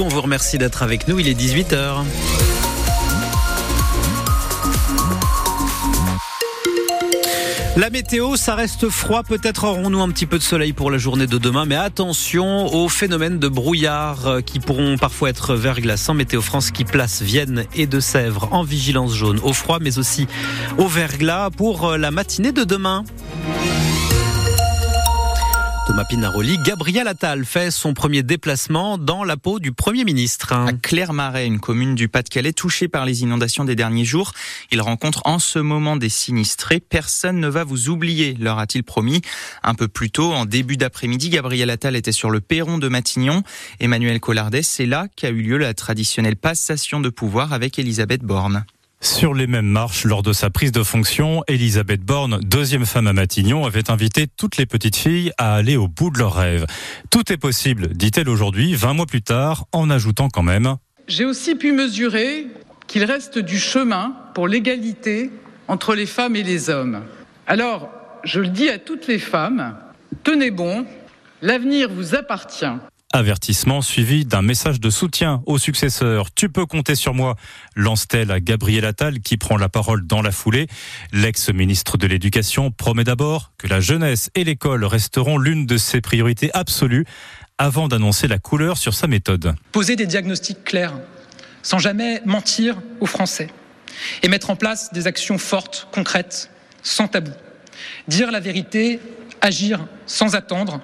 On vous remercie d'être avec nous, il est 18h. La météo, ça reste froid. Peut-être aurons-nous un petit peu de soleil pour la journée de demain, mais attention aux phénomènes de brouillard euh, qui pourront parfois être verglaçants. Météo France qui place Vienne et de Sèvres en vigilance jaune au froid, mais aussi au verglas pour euh, la matinée de demain. Gabriel Attal fait son premier déplacement dans la peau du Premier ministre. À Clermarais, une commune du Pas-de-Calais touchée par les inondations des derniers jours. Il rencontre en ce moment des sinistrés. Personne ne va vous oublier, leur a-t-il promis. Un peu plus tôt, en début d'après-midi, Gabriel Attal était sur le perron de Matignon. Emmanuel Collardet, c'est là qu'a eu lieu la traditionnelle passation de pouvoir avec Elisabeth Borne. Sur les mêmes marches, lors de sa prise de fonction, Elisabeth Borne, deuxième femme à Matignon, avait invité toutes les petites filles à aller au bout de leurs rêves. Tout est possible, dit-elle aujourd'hui, 20 mois plus tard, en ajoutant quand même J'ai aussi pu mesurer qu'il reste du chemin pour l'égalité entre les femmes et les hommes. Alors, je le dis à toutes les femmes, tenez bon, l'avenir vous appartient. Avertissement suivi d'un message de soutien au successeur. Tu peux compter sur moi, lance-t-elle à Gabriel Attal qui prend la parole dans la foulée. L'ex-ministre de l'Éducation promet d'abord que la jeunesse et l'école resteront l'une de ses priorités absolues avant d'annoncer la couleur sur sa méthode. Poser des diagnostics clairs, sans jamais mentir aux Français, et mettre en place des actions fortes, concrètes, sans tabou. Dire la vérité, agir sans attendre,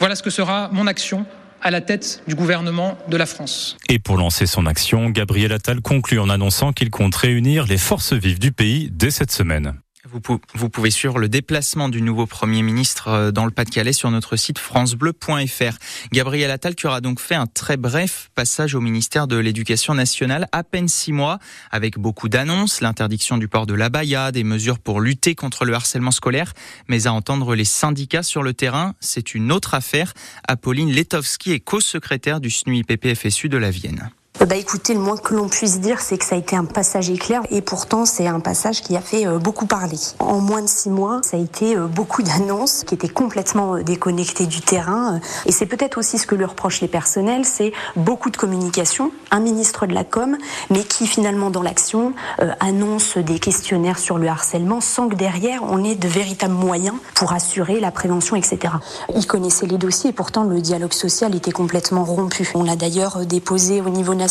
voilà ce que sera mon action à la tête du gouvernement de la France. Et pour lancer son action, Gabriel Attal conclut en annonçant qu'il compte réunir les forces vives du pays dès cette semaine. Vous, pouvez suivre le déplacement du nouveau Premier ministre euh, dans le Pas-de-Calais sur notre site francebleu.fr. Gabriel Attal qui aura donc fait un très bref passage au ministère de l'Éducation nationale, à peine six mois, avec beaucoup d'annonces, l'interdiction du port de l'abaya, des mesures pour lutter contre le harcèlement scolaire, mais à entendre les syndicats sur le terrain, c'est une autre affaire. Apolline Letowski est co-secrétaire du SNUIPP-FSU de la Vienne. Bah écoutez, le moins que l'on puisse dire, c'est que ça a été un passage éclair et pourtant c'est un passage qui a fait euh, beaucoup parler. En moins de six mois, ça a été euh, beaucoup d'annonces qui étaient complètement euh, déconnectées du terrain et c'est peut-être aussi ce que lui reprochent les personnels, c'est beaucoup de communication, un ministre de la com, mais qui finalement dans l'action annonce des questionnaires sur le harcèlement sans que derrière on ait de véritables moyens pour assurer la prévention, etc. Il connaissait les dossiers et pourtant le dialogue social était complètement rompu. On l'a d'ailleurs déposé au niveau national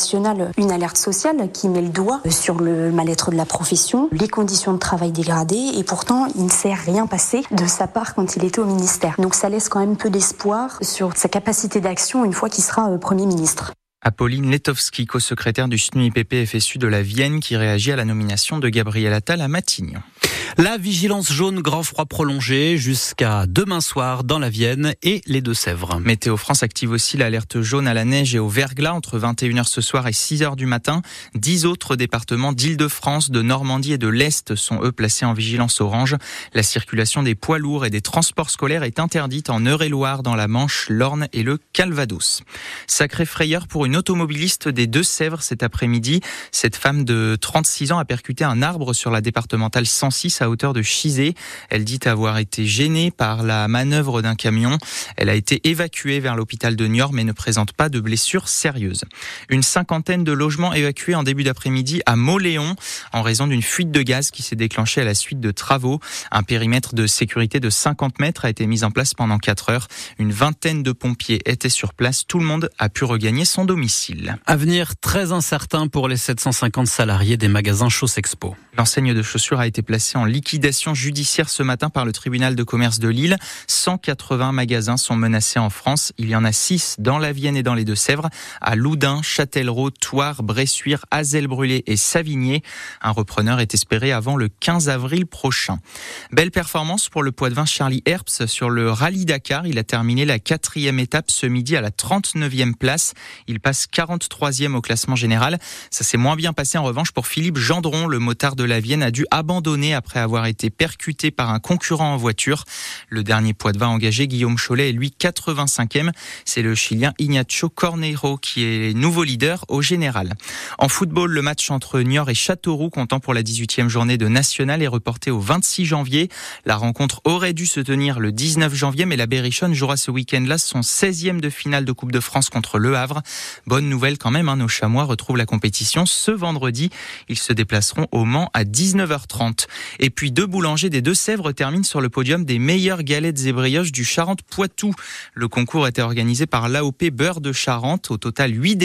une alerte sociale qui met le doigt sur le mal-être de la profession, les conditions de travail dégradées et pourtant il ne s'est rien passé de sa part quand il était au ministère. Donc ça laisse quand même peu d'espoir sur sa capacité d'action une fois qu'il sera euh, Premier ministre. Apolline Letowski, co-secrétaire du SNUIPP FSU de la Vienne, qui réagit à la nomination de Gabriel Attal à Matignon. La vigilance jaune grand froid prolongé jusqu'à demain soir dans la Vienne et les Deux-Sèvres. Météo France active aussi l'alerte jaune à la neige et au verglas entre 21h ce soir et 6h du matin. Dix autres départements d'Île-de-France, de Normandie et de l'Est sont eux placés en vigilance orange. La circulation des poids lourds et des transports scolaires est interdite en Eure-et-Loire, dans la Manche, l'Orne et le Calvados. Sacré frayeur pour une automobiliste des Deux-Sèvres cet après-midi. Cette femme de 36 ans a percuté un arbre sur la départementale 106 à hauteur de Chizé. Elle dit avoir été gênée par la manœuvre d'un camion. Elle a été évacuée vers l'hôpital de Niort mais ne présente pas de blessures sérieuses. Une cinquantaine de logements évacués en début d'après-midi à Moléon en raison d'une fuite de gaz qui s'est déclenchée à la suite de travaux. Un périmètre de sécurité de 50 mètres a été mis en place pendant 4 heures. Une vingtaine de pompiers étaient sur place. Tout le monde a pu regagner son domicile. Avenir très incertain pour les 750 salariés des magasins Expo. L'enseigne de chaussures a été placée en liquidation judiciaire ce matin par le tribunal de commerce de Lille. 180 magasins sont menacés en France. Il y en a 6 dans la Vienne et dans les Deux-Sèvres, à Loudun, Châtellerault, Toire, Bressuire, Azel-Brûlé et Savigné. Un repreneur est espéré avant le 15 avril prochain. Belle performance pour le poids de vin Charlie Herps sur le rallye Dakar. Il a terminé la quatrième étape ce midi à la 39e place. Il passe 43e au classement général. Ça s'est moins bien passé en revanche pour Philippe Gendron, le motard de la Vienne, a dû abandonner après avoir été percuté par un concurrent en voiture. Le dernier poids de vin engagé, Guillaume Cholet, est lui 85e. C'est le Chilien Ignacio Corneiro qui est nouveau leader au général. En football, le match entre Niort et Châteauroux, comptant pour la 18e journée de National, est reporté au 26 janvier. La rencontre aurait dû se tenir le 19 janvier, mais la Berrichonne jouera ce week-end-là son 16e de finale de Coupe de France contre Le Havre. Bonne nouvelle quand même, hein, nos Chamois retrouvent la compétition ce vendredi. Ils se déplaceront au Mans à 19h30. Et puis deux boulangers des Deux-Sèvres terminent sur le podium des meilleures galettes et brioches du Charente-Poitou. Le concours était organisé par l'AOP Beurre de Charente. Au total, 8